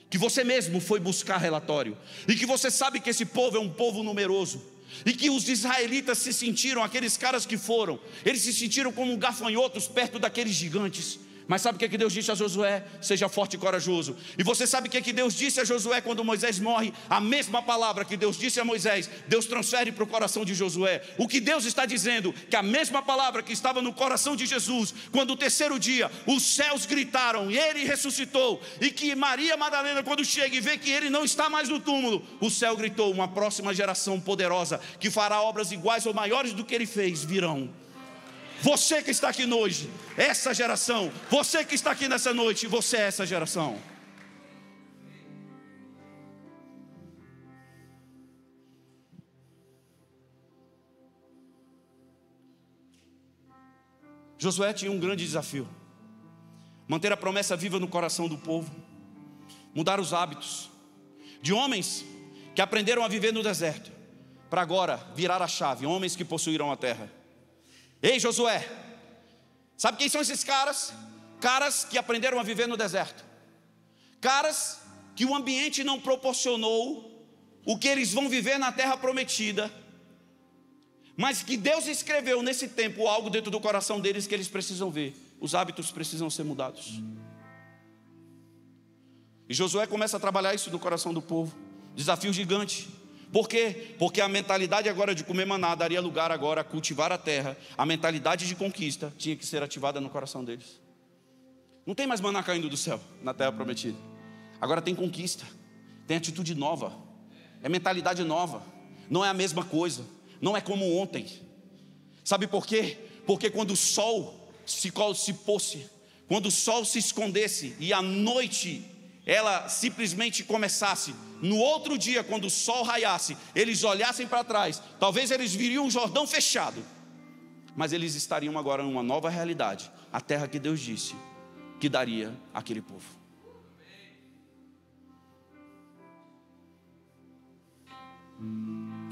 Que você mesmo foi buscar relatório. E que você sabe que esse povo é um povo numeroso. E que os israelitas se sentiram, aqueles caras que foram, eles se sentiram como gafanhotos perto daqueles gigantes. Mas sabe o que, é que Deus disse a Josué? Seja forte e corajoso. E você sabe o que, é que Deus disse a Josué quando Moisés morre? A mesma palavra que Deus disse a Moisés, Deus transfere para o coração de Josué. O que Deus está dizendo? Que a mesma palavra que estava no coração de Jesus, quando o terceiro dia os céus gritaram ele ressuscitou, e que Maria Madalena, quando chega e vê que ele não está mais no túmulo, o céu gritou: uma próxima geração poderosa que fará obras iguais ou maiores do que ele fez, virão. Você que está aqui hoje, essa geração, você que está aqui nessa noite, você é essa geração. Josué tinha um grande desafio: manter a promessa viva no coração do povo, mudar os hábitos de homens que aprenderam a viver no deserto, para agora virar a chave, homens que possuíram a terra. Ei, Josué, sabe quem são esses caras? Caras que aprenderam a viver no deserto, caras que o ambiente não proporcionou o que eles vão viver na terra prometida, mas que Deus escreveu nesse tempo algo dentro do coração deles que eles precisam ver. Os hábitos precisam ser mudados. E Josué começa a trabalhar isso no coração do povo. Desafio gigante. Por quê? Porque a mentalidade agora de comer maná daria lugar agora a cultivar a terra. A mentalidade de conquista tinha que ser ativada no coração deles. Não tem mais maná caindo do céu na terra prometida. Agora tem conquista, tem atitude nova, é mentalidade nova. Não é a mesma coisa, não é como ontem. Sabe por quê? Porque quando o sol se, se quando o sol se escondesse e a noite ela simplesmente começasse, no outro dia, quando o sol raiasse, eles olhassem para trás, talvez eles viriam um Jordão fechado, mas eles estariam agora numa nova realidade, a terra que Deus disse que daria àquele povo.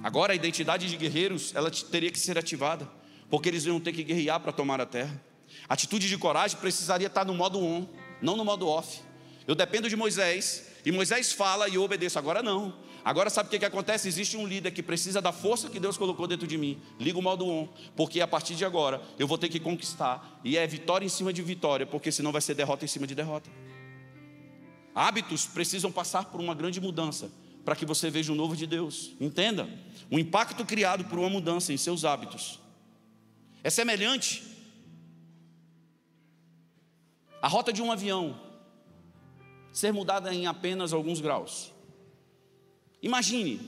Agora a identidade de guerreiros, ela teria que ser ativada, porque eles iam ter que guerrear para tomar a terra. A atitude de coragem precisaria estar no modo on, não no modo off. Eu dependo de Moisés, e Moisés fala e eu obedeço. Agora não. Agora sabe o que, que acontece? Existe um líder que precisa da força que Deus colocou dentro de mim. Liga o modo on, porque a partir de agora eu vou ter que conquistar. E é vitória em cima de vitória, porque senão vai ser derrota em cima de derrota. Hábitos precisam passar por uma grande mudança para que você veja o novo de Deus. Entenda? O impacto criado por uma mudança em seus hábitos é semelhante à rota de um avião ser mudada em apenas alguns graus. Imagine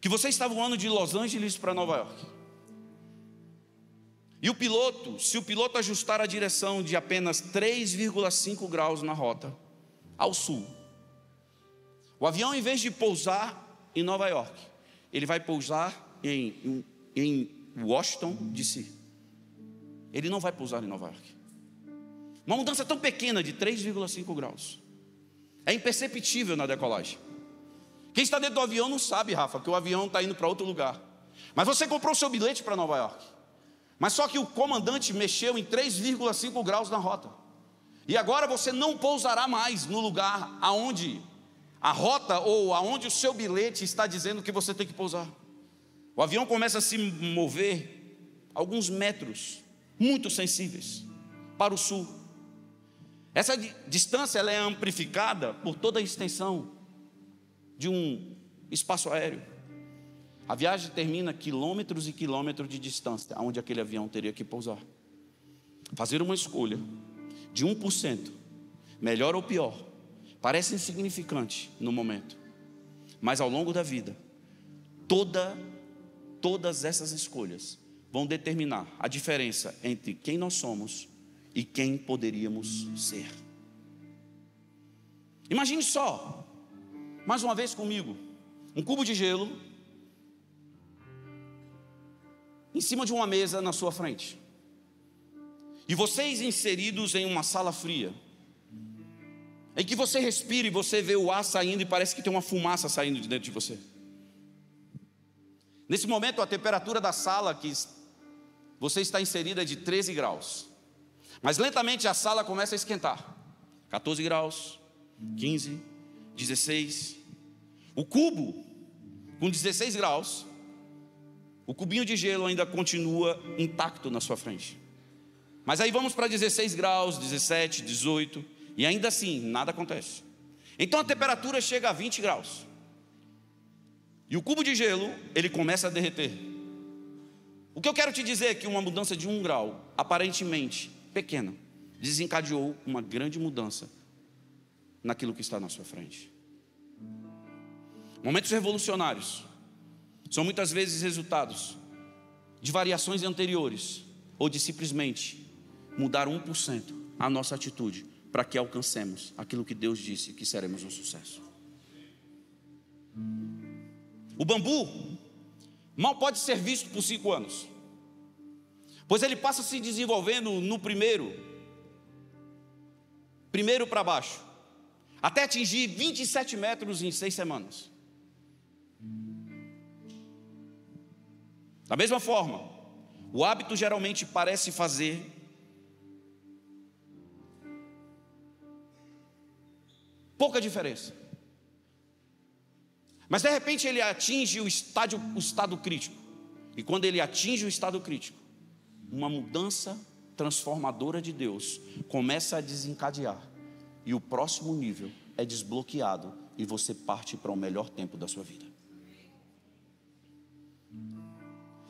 que você está voando de Los Angeles para Nova York. E o piloto, se o piloto ajustar a direção de apenas 3,5 graus na rota ao sul, o avião, em vez de pousar em Nova York, ele vai pousar em, em, em Washington, D.C. Ele não vai pousar em Nova York. Uma mudança tão pequena de 3,5 graus. É imperceptível na decolagem. Quem está dentro do avião não sabe, Rafa, que o avião está indo para outro lugar. Mas você comprou o seu bilhete para Nova York. Mas só que o comandante mexeu em 3,5 graus na rota. E agora você não pousará mais no lugar aonde a rota ou aonde o seu bilhete está dizendo que você tem que pousar. O avião começa a se mover alguns metros, muito sensíveis, para o sul. Essa distância ela é amplificada por toda a extensão de um espaço aéreo. A viagem termina quilômetros e quilômetros de distância, onde aquele avião teria que pousar. Fazer uma escolha de 1%, melhor ou pior, parece insignificante no momento, mas ao longo da vida, toda, todas essas escolhas vão determinar a diferença entre quem nós somos e quem poderíamos ser. Imagine só, mais uma vez comigo, um cubo de gelo em cima de uma mesa na sua frente. E vocês inseridos em uma sala fria, em que você respira e você vê o ar saindo e parece que tem uma fumaça saindo de dentro de você. Nesse momento, a temperatura da sala que você está inserida é de 13 graus. Mas lentamente a sala começa a esquentar. 14 graus, 15, 16. O cubo, com 16 graus, o cubinho de gelo ainda continua intacto na sua frente. Mas aí vamos para 16 graus, 17, 18, e ainda assim nada acontece. Então a temperatura chega a 20 graus. E o cubo de gelo, ele começa a derreter. O que eu quero te dizer é que uma mudança de um grau, aparentemente pequena, desencadeou uma grande mudança naquilo que está na sua frente. Momentos revolucionários são muitas vezes resultados de variações anteriores ou de simplesmente mudar 1% a nossa atitude para que alcancemos aquilo que Deus disse que seremos um sucesso. O bambu mal pode ser visto por cinco anos, pois ele passa se desenvolvendo no primeiro, primeiro para baixo, até atingir 27 metros em seis semanas. Da mesma forma, o hábito geralmente parece fazer pouca diferença. Mas de repente ele atinge o, estádio, o estado crítico. E quando ele atinge o estado crítico, uma mudança transformadora de Deus começa a desencadear. E o próximo nível é desbloqueado e você parte para o melhor tempo da sua vida.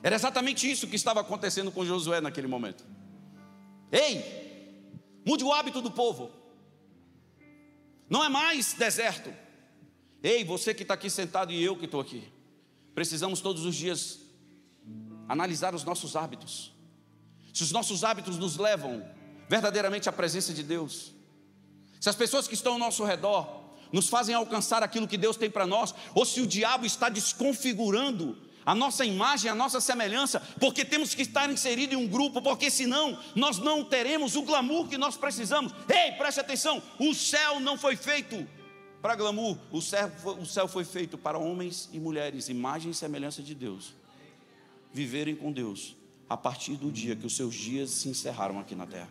Era exatamente isso que estava acontecendo com Josué naquele momento. Ei, mude o hábito do povo. Não é mais deserto. Ei, você que está aqui sentado e eu que estou aqui. Precisamos todos os dias analisar os nossos hábitos. Se os nossos hábitos nos levam verdadeiramente à presença de Deus. Se as pessoas que estão ao nosso redor nos fazem alcançar aquilo que Deus tem para nós, ou se o diabo está desconfigurando a nossa imagem, a nossa semelhança, porque temos que estar inserido em um grupo, porque senão nós não teremos o glamour que nós precisamos. Ei, preste atenção: o céu não foi feito para glamour, o céu, o céu foi feito para homens e mulheres, imagem e semelhança de Deus, viverem com Deus a partir do dia que os seus dias se encerraram aqui na terra.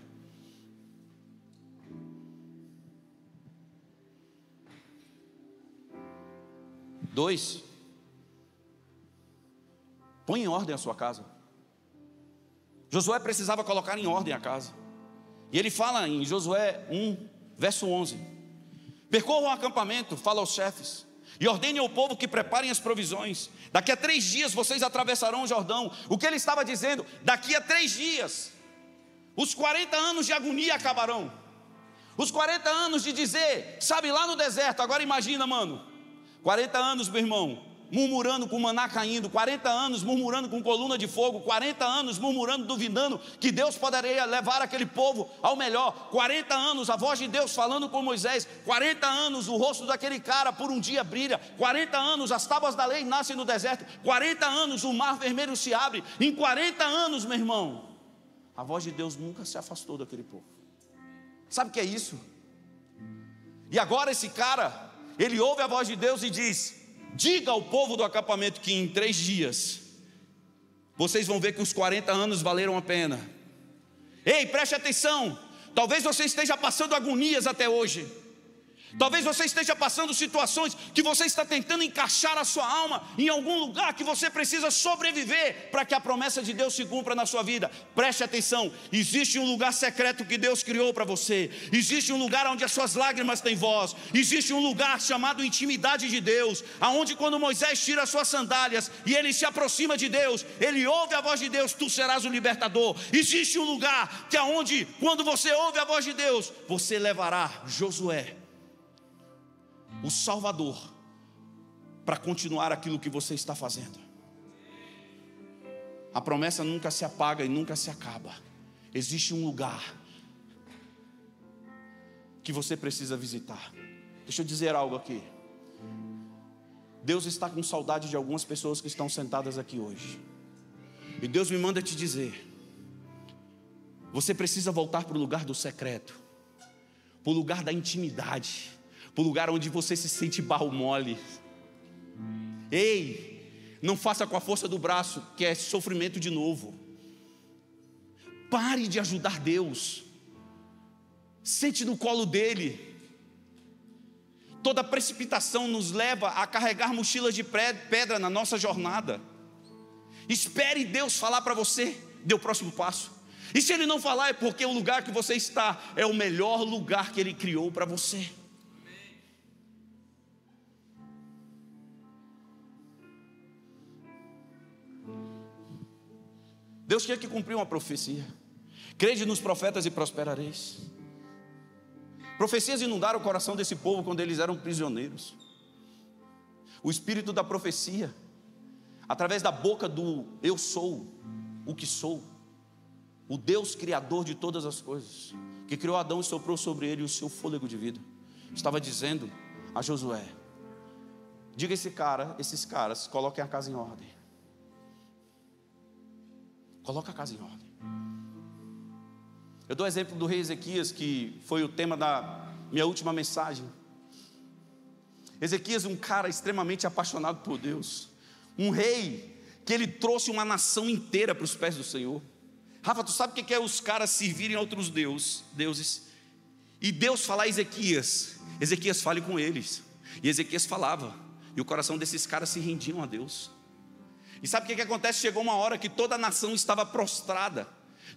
Dois, Põe em ordem a sua casa. Josué precisava colocar em ordem a casa. E ele fala em Josué 1, verso 11: Percorram o acampamento, fala aos chefes, e ordene ao povo que preparem as provisões. Daqui a três dias vocês atravessarão o Jordão. O que ele estava dizendo? Daqui a três dias, os 40 anos de agonia acabarão. Os 40 anos de dizer, sabe, lá no deserto, agora imagina, mano. 40 anos, meu irmão, murmurando com maná caindo, 40 anos murmurando com coluna de fogo, 40 anos murmurando, duvidando que Deus poderia levar aquele povo ao melhor, 40 anos a voz de Deus falando com Moisés, 40 anos o rosto daquele cara por um dia brilha, 40 anos as tábuas da lei nascem no deserto, 40 anos o mar vermelho se abre, em 40 anos, meu irmão, a voz de Deus nunca se afastou daquele povo. Sabe o que é isso? E agora esse cara, ele ouve a voz de Deus e diz: Diga ao povo do acampamento que em três dias vocês vão ver que os 40 anos valeram a pena. Ei, preste atenção. Talvez você esteja passando agonias até hoje. Talvez você esteja passando situações que você está tentando encaixar a sua alma em algum lugar que você precisa sobreviver para que a promessa de Deus se cumpra na sua vida. Preste atenção: existe um lugar secreto que Deus criou para você, existe um lugar onde as suas lágrimas têm voz, existe um lugar chamado intimidade de Deus, aonde quando Moisés tira as suas sandálias e ele se aproxima de Deus, ele ouve a voz de Deus, tu serás o libertador. Existe um lugar que aonde quando você ouve a voz de Deus, você levará Josué o Salvador para continuar aquilo que você está fazendo. A promessa nunca se apaga e nunca se acaba. Existe um lugar que você precisa visitar. Deixa eu dizer algo aqui. Deus está com saudade de algumas pessoas que estão sentadas aqui hoje. E Deus me manda te dizer: você precisa voltar para o lugar do secreto, para o lugar da intimidade para o lugar onde você se sente barro mole. Ei, não faça com a força do braço, que é sofrimento de novo. Pare de ajudar Deus. Sente no colo dele. Toda precipitação nos leva a carregar mochilas de pedra na nossa jornada. Espere Deus falar para você, dê o próximo passo. E se Ele não falar, é porque o lugar que você está é o melhor lugar que Ele criou para você. Deus tinha que cumprir uma profecia. Crede nos profetas e prosperareis. Profecias inundaram o coração desse povo quando eles eram prisioneiros. O espírito da profecia, através da boca do eu sou, o que sou, o Deus criador de todas as coisas, que criou Adão e soprou sobre ele o seu fôlego de vida, estava dizendo a Josué: diga esse cara, esses caras, coloquem a casa em ordem. Coloca a casa em ordem. Eu dou exemplo do rei Ezequias, que foi o tema da minha última mensagem. Ezequias, um cara extremamente apaixonado por Deus, um rei que ele trouxe uma nação inteira para os pés do Senhor. Rafa, tu sabe o que é os caras servirem a outros deus, deuses? E Deus falar a Ezequias, Ezequias fale com eles. E Ezequias falava, e o coração desses caras se rendiam a Deus. E sabe o que, que acontece? Chegou uma hora que toda a nação estava prostrada,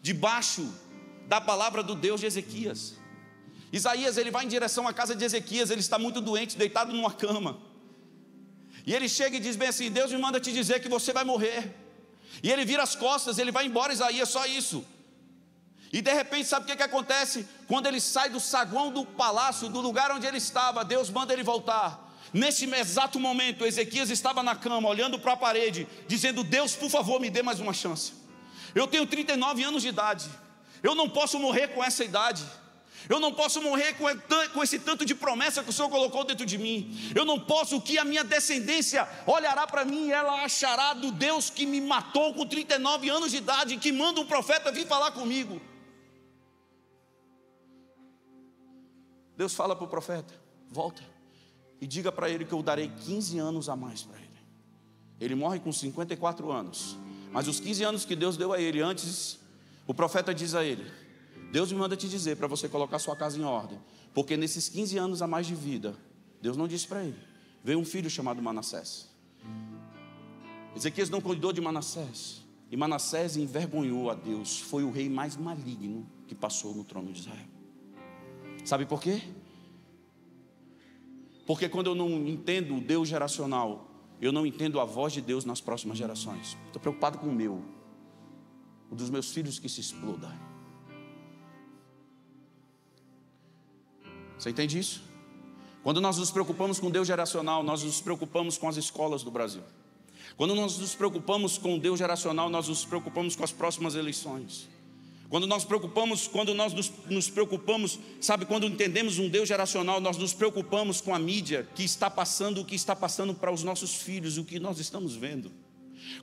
debaixo da palavra do Deus de Ezequias. Isaías ele vai em direção à casa de Ezequias, ele está muito doente, deitado numa cama. E ele chega e diz bem assim: Deus me manda te dizer que você vai morrer. E ele vira as costas, ele vai embora, Isaías, só isso. E de repente, sabe o que, que acontece? Quando ele sai do saguão do palácio, do lugar onde ele estava, Deus manda ele voltar. Nesse exato momento, Ezequias estava na cama, olhando para a parede, dizendo: Deus, por favor, me dê mais uma chance. Eu tenho 39 anos de idade, eu não posso morrer com essa idade. Eu não posso morrer com esse tanto de promessa que o Senhor colocou dentro de mim. Eu não posso, que a minha descendência olhará para mim e ela achará do Deus que me matou com 39 anos de idade, que manda um profeta vir falar comigo. Deus fala para o profeta: volta e diga para ele que eu darei 15 anos a mais para ele. Ele morre com 54 anos, mas os 15 anos que Deus deu a ele antes, o profeta diz a ele: Deus me manda te dizer para você colocar sua casa em ordem, porque nesses 15 anos a mais de vida, Deus não disse para ele, veio um filho chamado Manassés. Ezequias não cuidou de Manassés, e Manassés envergonhou a Deus, foi o rei mais maligno que passou no trono de Israel. Sabe por quê? Porque quando eu não entendo o Deus geracional, eu não entendo a voz de Deus nas próximas gerações. Estou preocupado com o meu, o dos meus filhos que se exploda. Você entende isso? Quando nós nos preocupamos com Deus geracional, nós nos preocupamos com as escolas do Brasil. Quando nós nos preocupamos com Deus geracional, nós nos preocupamos com as próximas eleições. Quando nós preocupamos, quando nós nos, nos, preocupamos, sabe, quando entendemos um Deus geracional, nós nos preocupamos com a mídia que está passando o que está passando para os nossos filhos, o que nós estamos vendo.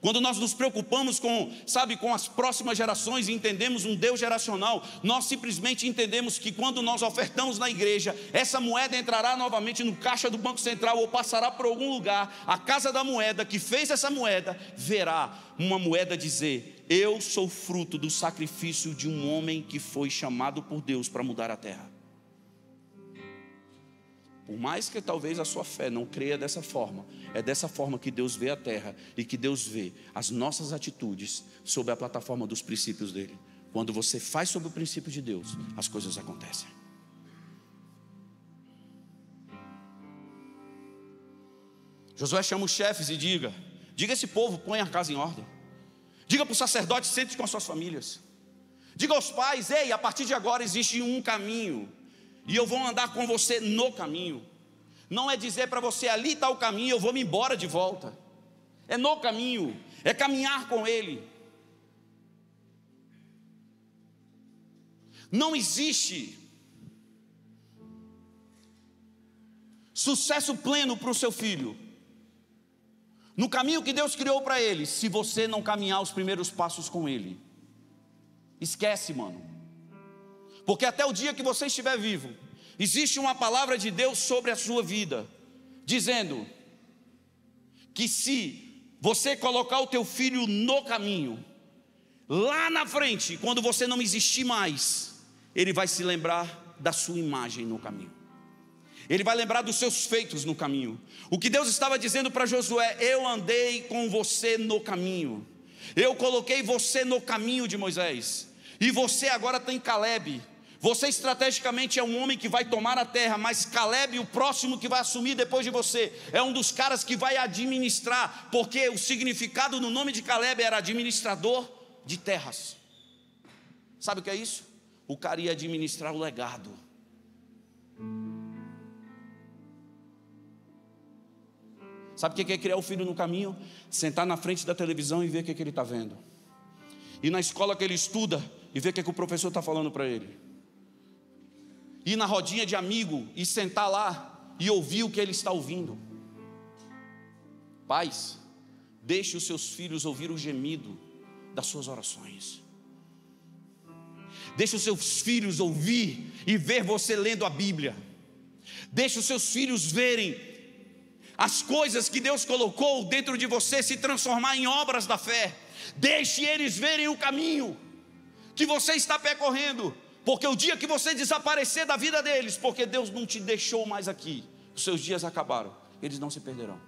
Quando nós nos preocupamos com, sabe, com as próximas gerações e entendemos um Deus geracional, nós simplesmente entendemos que quando nós ofertamos na igreja, essa moeda entrará novamente no caixa do Banco Central ou passará por algum lugar, a casa da moeda que fez essa moeda verá uma moeda dizer: Eu sou fruto do sacrifício de um homem que foi chamado por Deus para mudar a terra. Por mais que talvez a sua fé não creia dessa forma, é dessa forma que Deus vê a terra e que Deus vê as nossas atitudes sob a plataforma dos princípios dele. Quando você faz sob o princípio de Deus, as coisas acontecem. Josué chama os chefes e diga: diga esse povo, põe a casa em ordem. Diga para o sacerdote, sente com as suas famílias. Diga aos pais: ei, a partir de agora existe um caminho e eu vou andar com você no caminho. Não é dizer para você ali está o caminho, eu vou me embora de volta. É no caminho, é caminhar com Ele. Não existe sucesso pleno para o seu filho, no caminho que Deus criou para ele, se você não caminhar os primeiros passos com Ele. Esquece, mano. Porque até o dia que você estiver vivo, existe uma palavra de Deus sobre a sua vida, dizendo que se você colocar o teu filho no caminho, lá na frente, quando você não existir mais, ele vai se lembrar da sua imagem no caminho. Ele vai lembrar dos seus feitos no caminho. O que Deus estava dizendo para Josué: Eu andei com você no caminho. Eu coloquei você no caminho de Moisés. E você agora tem Caleb. Você estrategicamente é um homem que vai tomar a terra, mas Caleb, o próximo que vai assumir depois de você, é um dos caras que vai administrar, porque o significado no nome de Caleb era administrador de terras. Sabe o que é isso? O cara ia administrar o legado. Sabe o que é criar o filho no caminho? Sentar na frente da televisão e ver o que, é que ele está vendo. E na escola que ele estuda, e ver o que, é que o professor está falando para ele. Ir na rodinha de amigo e sentar lá e ouvir o que ele está ouvindo. Pais, deixe os seus filhos ouvir o gemido das suas orações. Deixe os seus filhos ouvir e ver você lendo a Bíblia. Deixe os seus filhos verem as coisas que Deus colocou dentro de você se transformar em obras da fé. Deixe eles verem o caminho que você está percorrendo, porque o dia que você desaparecer da vida deles, porque Deus não te deixou mais aqui, os seus dias acabaram, eles não se perderão.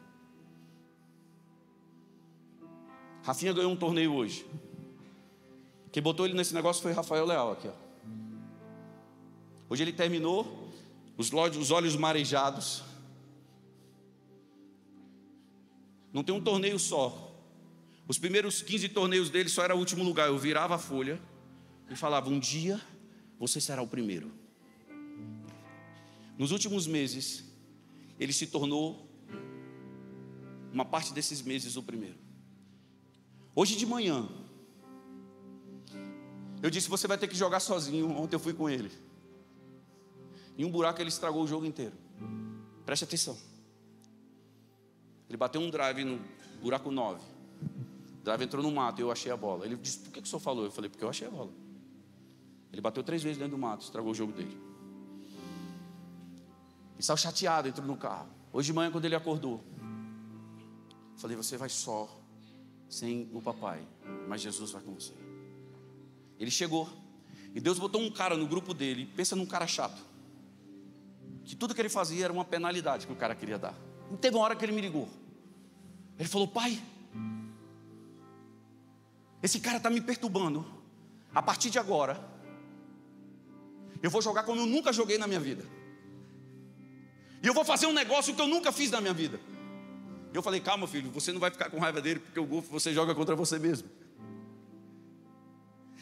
Rafinha ganhou um torneio hoje. Quem botou ele nesse negócio foi Rafael Leal aqui. Ó. Hoje ele terminou, os olhos, os olhos marejados. Não tem um torneio só. Os primeiros 15 torneios dele só era o último lugar. Eu virava a folha e falava: Um dia você será o primeiro. Nos últimos meses, ele se tornou, uma parte desses meses, o primeiro. Hoje de manhã, eu disse: Você vai ter que jogar sozinho. Ontem eu fui com ele. Em um buraco ele estragou o jogo inteiro. Preste atenção. Ele bateu um drive no buraco 9. O drive entrou no mato e eu achei a bola. Ele disse: Por que, que o senhor falou? Eu falei: Porque eu achei a bola. Ele bateu três vezes dentro do mato, estragou o jogo dele. E saiu chateado, entrou no carro. Hoje de manhã, quando ele acordou, falei: Você vai só, sem o papai, mas Jesus vai com você. Ele chegou, e Deus botou um cara no grupo dele. Pensa num cara chato, que tudo que ele fazia era uma penalidade que o cara queria dar. Não teve uma hora que ele me ligou. Ele falou: Pai, esse cara está me perturbando. A partir de agora, eu vou jogar como eu nunca joguei na minha vida. E eu vou fazer um negócio que eu nunca fiz na minha vida. Eu falei, calma, filho, você não vai ficar com raiva dele, porque o golfe você joga contra você mesmo.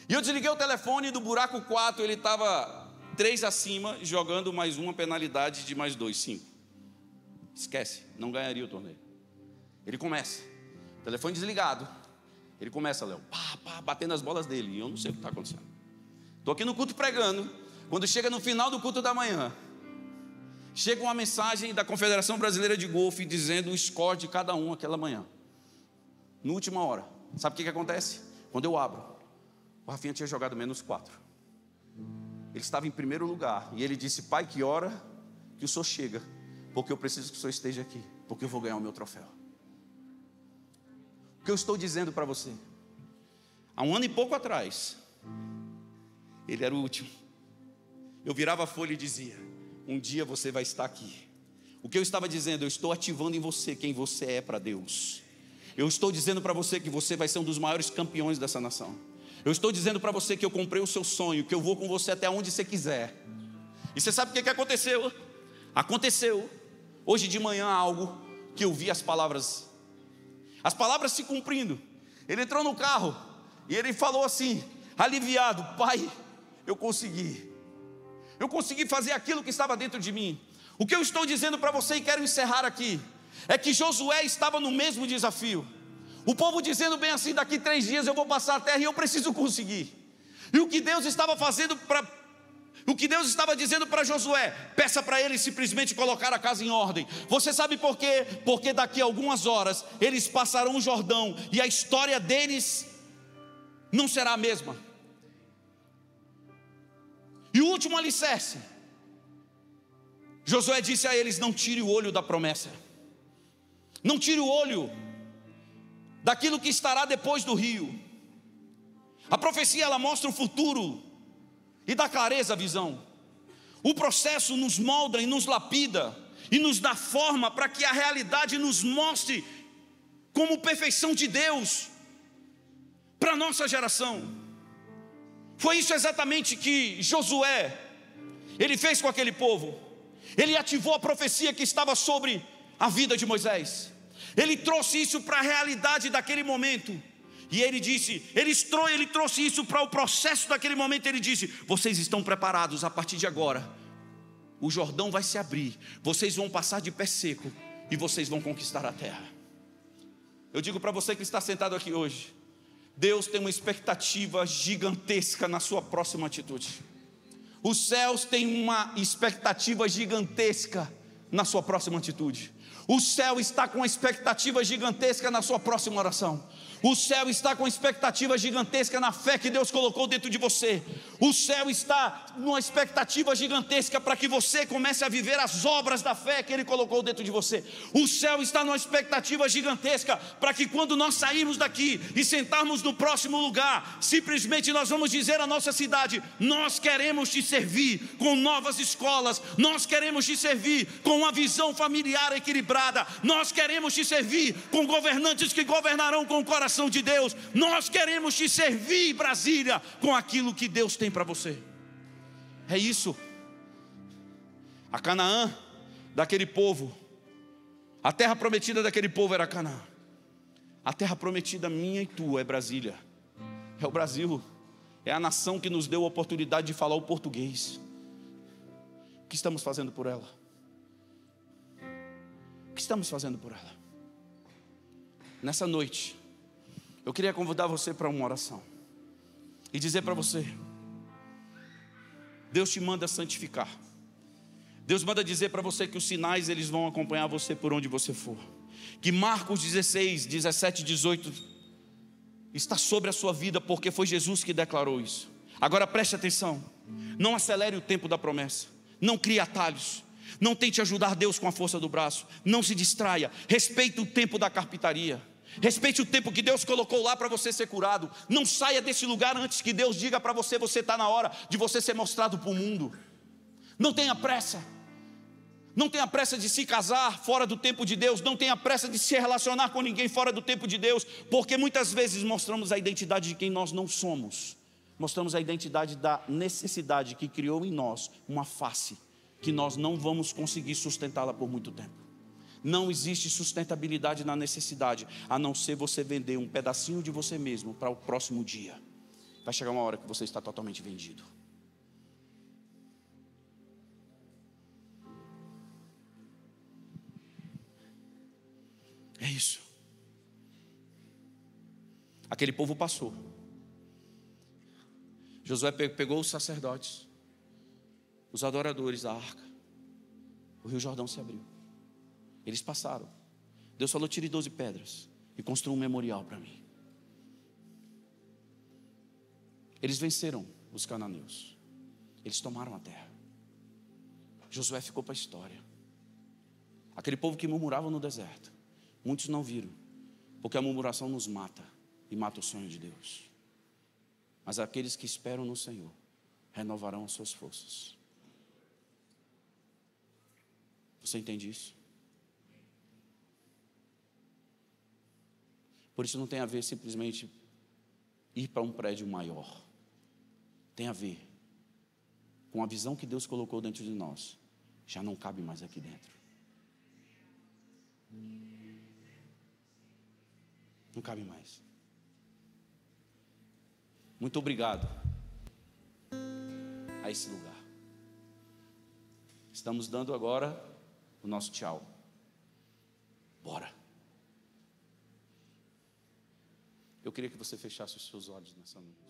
E eu desliguei o telefone do buraco 4, ele estava três acima, jogando mais uma penalidade de mais dois, cinco. Esquece, não ganharia o torneio. Ele começa, telefone desligado. Ele começa, Léo, pá, pá, batendo as bolas dele. E eu não sei o que está acontecendo. Estou aqui no culto pregando. Quando chega no final do culto da manhã, chega uma mensagem da Confederação Brasileira de Golfe dizendo o score de cada um aquela manhã. Na última hora. Sabe o que, que acontece? Quando eu abro, o Rafinha tinha jogado menos quatro. Ele estava em primeiro lugar. E ele disse: Pai, que hora que o senhor chega? Porque eu preciso que o senhor esteja aqui. Porque eu vou ganhar o meu troféu. O que eu estou dizendo para você? Há um ano e pouco atrás, ele era o último. Eu virava a folha e dizia: Um dia você vai estar aqui. O que eu estava dizendo, eu estou ativando em você quem você é para Deus. Eu estou dizendo para você que você vai ser um dos maiores campeões dessa nação. Eu estou dizendo para você que eu comprei o seu sonho, que eu vou com você até onde você quiser. E você sabe o que, que aconteceu? Aconteceu hoje de manhã algo que eu vi as palavras, as palavras se cumprindo. Ele entrou no carro e ele falou assim, aliviado: Pai, eu consegui. Eu consegui fazer aquilo que estava dentro de mim. O que eu estou dizendo para você e quero encerrar aqui é que Josué estava no mesmo desafio. O povo dizendo bem assim: daqui três dias eu vou passar a terra e eu preciso conseguir. E o que Deus estava fazendo para. O que Deus estava dizendo para Josué, peça para ele simplesmente colocar a casa em ordem. Você sabe por quê? Porque daqui a algumas horas eles passarão o Jordão e a história deles não será a mesma. E o último alicerce Josué disse a eles: Não tire o olho da promessa, não tire o olho daquilo que estará depois do rio. A profecia ela mostra o futuro e dá clareza à visão. O processo nos molda e nos lapida e nos dá forma para que a realidade nos mostre como perfeição de Deus para a nossa geração. Foi isso exatamente que Josué ele fez com aquele povo. Ele ativou a profecia que estava sobre a vida de Moisés. Ele trouxe isso para a realidade daquele momento. E ele disse, ele, ele trouxe isso para o processo daquele momento. Ele disse: Vocês estão preparados a partir de agora. O Jordão vai se abrir, vocês vão passar de pé seco e vocês vão conquistar a terra. Eu digo para você que está sentado aqui hoje: Deus tem uma expectativa gigantesca na sua próxima atitude. Os céus têm uma expectativa gigantesca na sua próxima atitude. O céu está com uma expectativa gigantesca na sua próxima oração. O céu está com expectativa gigantesca na fé que Deus colocou dentro de você. O céu está numa expectativa gigantesca para que você comece a viver as obras da fé que Ele colocou dentro de você. O céu está numa expectativa gigantesca para que quando nós sairmos daqui e sentarmos no próximo lugar, simplesmente nós vamos dizer à nossa cidade: Nós queremos te servir com novas escolas, nós queremos te servir com uma visão familiar equilibrada, nós queremos te servir com governantes que governarão com o coração coração de Deus. Nós queremos te servir, Brasília, com aquilo que Deus tem para você. É isso. A Canaã daquele povo, a terra prometida daquele povo era Canaã. A terra prometida minha e tua é Brasília. É o Brasil. É a nação que nos deu a oportunidade de falar o português. O que estamos fazendo por ela? O que estamos fazendo por ela? Nessa noite, eu queria convidar você para uma oração e dizer para você: Deus te manda santificar. Deus manda dizer para você que os sinais eles vão acompanhar você por onde você for. Que Marcos 16, 17 18 está sobre a sua vida porque foi Jesus que declarou isso. Agora preste atenção. Não acelere o tempo da promessa. Não crie atalhos. Não tente ajudar Deus com a força do braço. Não se distraia. Respeite o tempo da carpintaria. Respeite o tempo que Deus colocou lá para você ser curado. Não saia desse lugar antes que Deus diga para você: você está na hora de você ser mostrado para o mundo. Não tenha pressa. Não tenha pressa de se casar fora do tempo de Deus. Não tenha pressa de se relacionar com ninguém fora do tempo de Deus. Porque muitas vezes mostramos a identidade de quem nós não somos. Mostramos a identidade da necessidade que criou em nós uma face que nós não vamos conseguir sustentá-la por muito tempo. Não existe sustentabilidade na necessidade, a não ser você vender um pedacinho de você mesmo para o próximo dia. Vai chegar uma hora que você está totalmente vendido. É isso. Aquele povo passou. Josué pegou os sacerdotes, os adoradores da arca. O Rio Jordão se abriu. Eles passaram. Deus falou: tire 12 pedras e construa um memorial para mim. Eles venceram os cananeus. Eles tomaram a terra. Josué ficou para a história. Aquele povo que murmurava no deserto. Muitos não viram, porque a murmuração nos mata e mata o sonho de Deus. Mas aqueles que esperam no Senhor renovarão as suas forças. Você entende isso? Por isso não tem a ver simplesmente ir para um prédio maior. Tem a ver com a visão que Deus colocou dentro de nós. Já não cabe mais aqui dentro. Não cabe mais. Muito obrigado a esse lugar. Estamos dando agora o nosso tchau. Bora. Eu queria que você fechasse os seus olhos nessa noite.